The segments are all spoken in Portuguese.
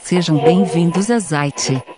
Sejam bem-vindos a Zite.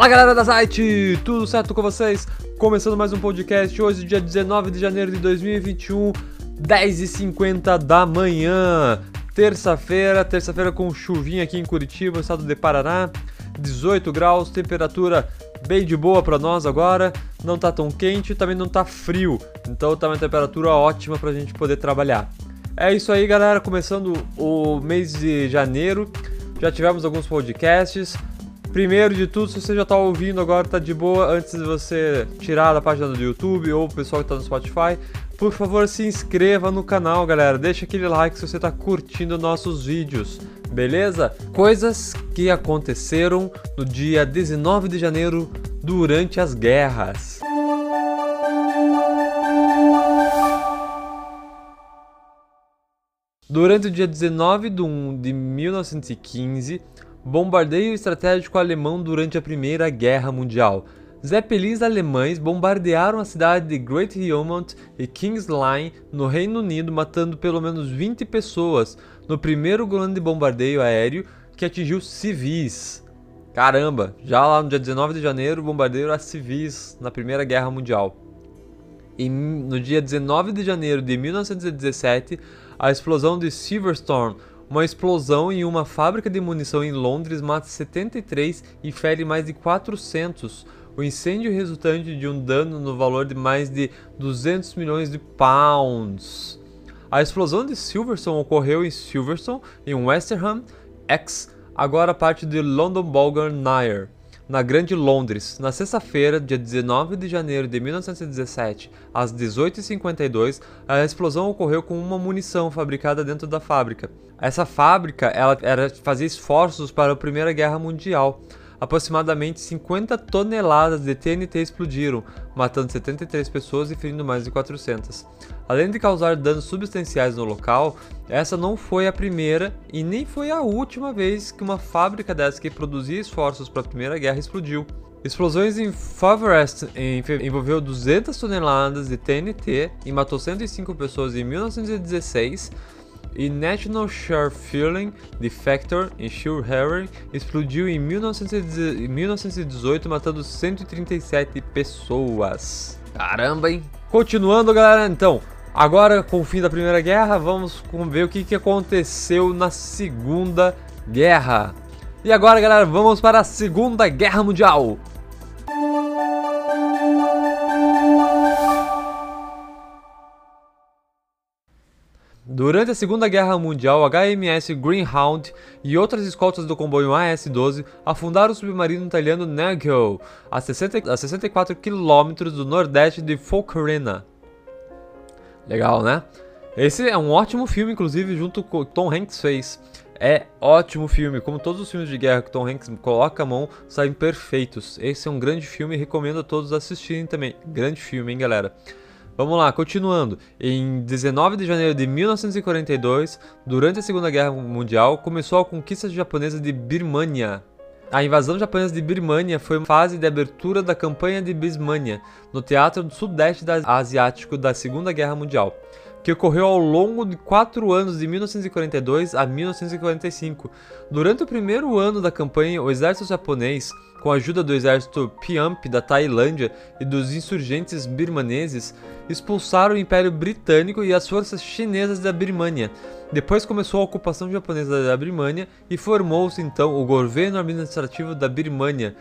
Fala galera da site, tudo certo com vocês? Começando mais um podcast, hoje dia 19 de janeiro de 2021, 10h50 da manhã, terça-feira, terça-feira com chuvinha aqui em Curitiba, estado de Paraná, 18 graus, temperatura bem de boa para nós agora, não tá tão quente, também não tá frio, então tá uma temperatura ótima pra gente poder trabalhar. É isso aí galera, começando o mês de janeiro, já tivemos alguns podcasts, Primeiro de tudo, se você já está ouvindo agora, tá de boa, antes de você tirar da página do YouTube ou o pessoal que está no Spotify, por favor se inscreva no canal, galera. Deixa aquele like se você está curtindo nossos vídeos, beleza? Coisas que aconteceram no dia 19 de janeiro durante as guerras. Durante o dia 19 de 1 de 1915, Bombardeio estratégico alemão durante a Primeira Guerra Mundial. Zeppelins alemães bombardearam a cidade de Great Yarmouth e King's Lynn, no Reino Unido, matando pelo menos 20 pessoas no primeiro grande bombardeio aéreo que atingiu civis. Caramba, já lá no dia 19 de janeiro, bombardeio a civis na Primeira Guerra Mundial. E no dia 19 de janeiro de 1917, a explosão de Silverstone, uma explosão em uma fábrica de munição em Londres mata 73 e fere mais de 400. O incêndio resultante de um dano no valor de mais de 200 milhões de pounds. A explosão de Silverstone ocorreu em Silverstone, em West Ham, ex, agora parte de London Bulgar Nire na Grande Londres, na sexta-feira, dia 19 de janeiro de 1917, às 18h52, a explosão ocorreu com uma munição fabricada dentro da fábrica. Essa fábrica ela era, fazia esforços para a Primeira Guerra Mundial. Aproximadamente 50 toneladas de TNT explodiram, matando 73 pessoas e ferindo mais de 400. Além de causar danos substanciais no local, essa não foi a primeira e nem foi a última vez que uma fábrica dessa que produzia esforços para a Primeira Guerra explodiu. Explosões em Faverest envolveu 200 toneladas de TNT e matou 105 pessoas em 1916 e National Share Fueling de Factor em Harry explodiu em 1918, matando 137 pessoas. Caramba, hein? Continuando, galera, então, agora com o fim da Primeira Guerra, vamos ver o que, que aconteceu na Segunda Guerra. E agora, galera, vamos para a Segunda Guerra Mundial. Durante a Segunda Guerra Mundial, HMS Greyhound e outras escoltas do comboio AS-12 afundaram o submarino italiano Nagel, a, 60, a 64 quilômetros do nordeste de Falkirena. Legal, né? Esse é um ótimo filme, inclusive, junto com Tom Hanks fez. É ótimo filme, como todos os filmes de guerra que Tom Hanks coloca a mão, saem perfeitos. Esse é um grande filme recomendo a todos assistirem também. Grande filme, hein, galera? Vamos lá, continuando. Em 19 de janeiro de 1942, durante a Segunda Guerra Mundial, começou a conquista japonesa de Birmania. A invasão japonesa de Birmania foi uma fase de abertura da campanha de Bismania, no teatro do sudeste asiático da Segunda Guerra Mundial, que ocorreu ao longo de quatro anos de 1942 a 1945. Durante o primeiro ano da campanha, o exército japonês com a ajuda do exército Piamp da Tailândia e dos insurgentes birmaneses, expulsaram o Império Britânico e as forças chinesas da Birmania. Depois começou a ocupação japonesa da Birmania e formou-se então o governo administrativo da Birmania.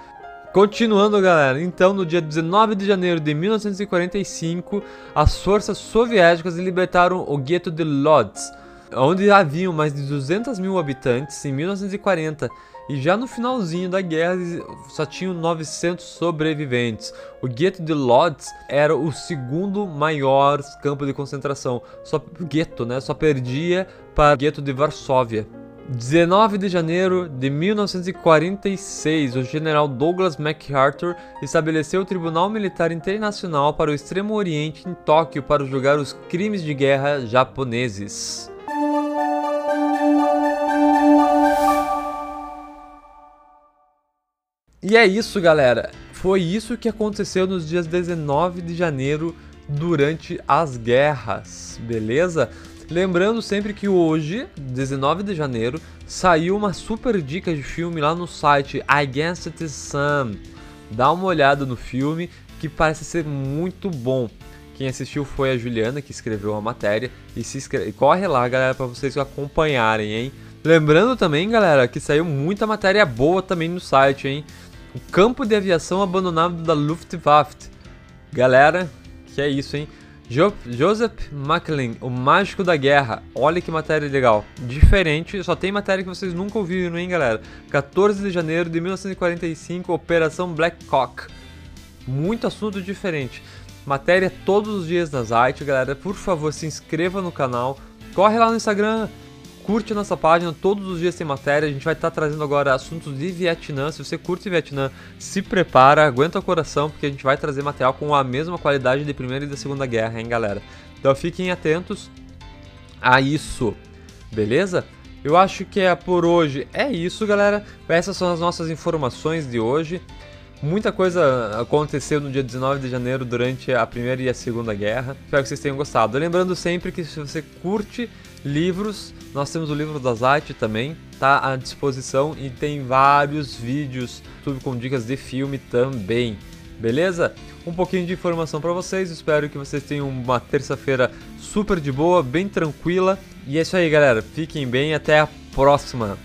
Continuando, galera, então no dia 19 de janeiro de 1945, as forças soviéticas libertaram o gueto de Lodz, onde haviam mais de 200 mil habitantes em 1940 e já no finalzinho da guerra só tinham 900 sobreviventes. O gueto de Lodz era o segundo maior campo de concentração. Só gueto, né? Só perdia para o gueto de Varsóvia. 19 de janeiro de 1946, o general Douglas MacArthur estabeleceu o Tribunal Militar Internacional para o Extremo Oriente em Tóquio para julgar os crimes de guerra japoneses. E é isso, galera. Foi isso que aconteceu nos dias 19 de janeiro durante as guerras, beleza? Lembrando sempre que hoje, 19 de janeiro, saiu uma super dica de filme lá no site Against the Sun. Dá uma olhada no filme que parece ser muito bom. Quem assistiu foi a Juliana que escreveu a matéria e se inscreve, corre lá, galera, para vocês acompanharem, hein? Lembrando também, galera, que saiu muita matéria boa também no site, hein? O campo de aviação abandonado da Luftwaffe. Galera, que é isso, hein? Jo Joseph Macklin, o mágico da guerra. Olha que matéria legal. Diferente, só tem matéria que vocês nunca ouviram, hein, galera? 14 de janeiro de 1945, Operação Black Cock. Muito assunto diferente. Matéria todos os dias na site, galera. Por favor, se inscreva no canal. Corre lá no Instagram, curte a nossa página, todos os dias tem matéria. A gente vai estar tá trazendo agora assuntos de Vietnã. Se você curte Vietnã, se prepara, aguenta o coração, porque a gente vai trazer material com a mesma qualidade de Primeira e da Segunda Guerra, hein, galera? Então fiquem atentos a isso, beleza? Eu acho que é por hoje. É isso, galera. Essas são as nossas informações de hoje. Muita coisa aconteceu no dia 19 de janeiro durante a Primeira e a Segunda Guerra. Espero que vocês tenham gostado. Lembrando sempre que se você curte livros, nós temos o livro da Zite também, tá à disposição e tem vários vídeos tudo com dicas de filme também. Beleza? Um pouquinho de informação para vocês. Espero que vocês tenham uma terça-feira super de boa, bem tranquila. E é isso aí, galera. Fiquem bem, até a próxima.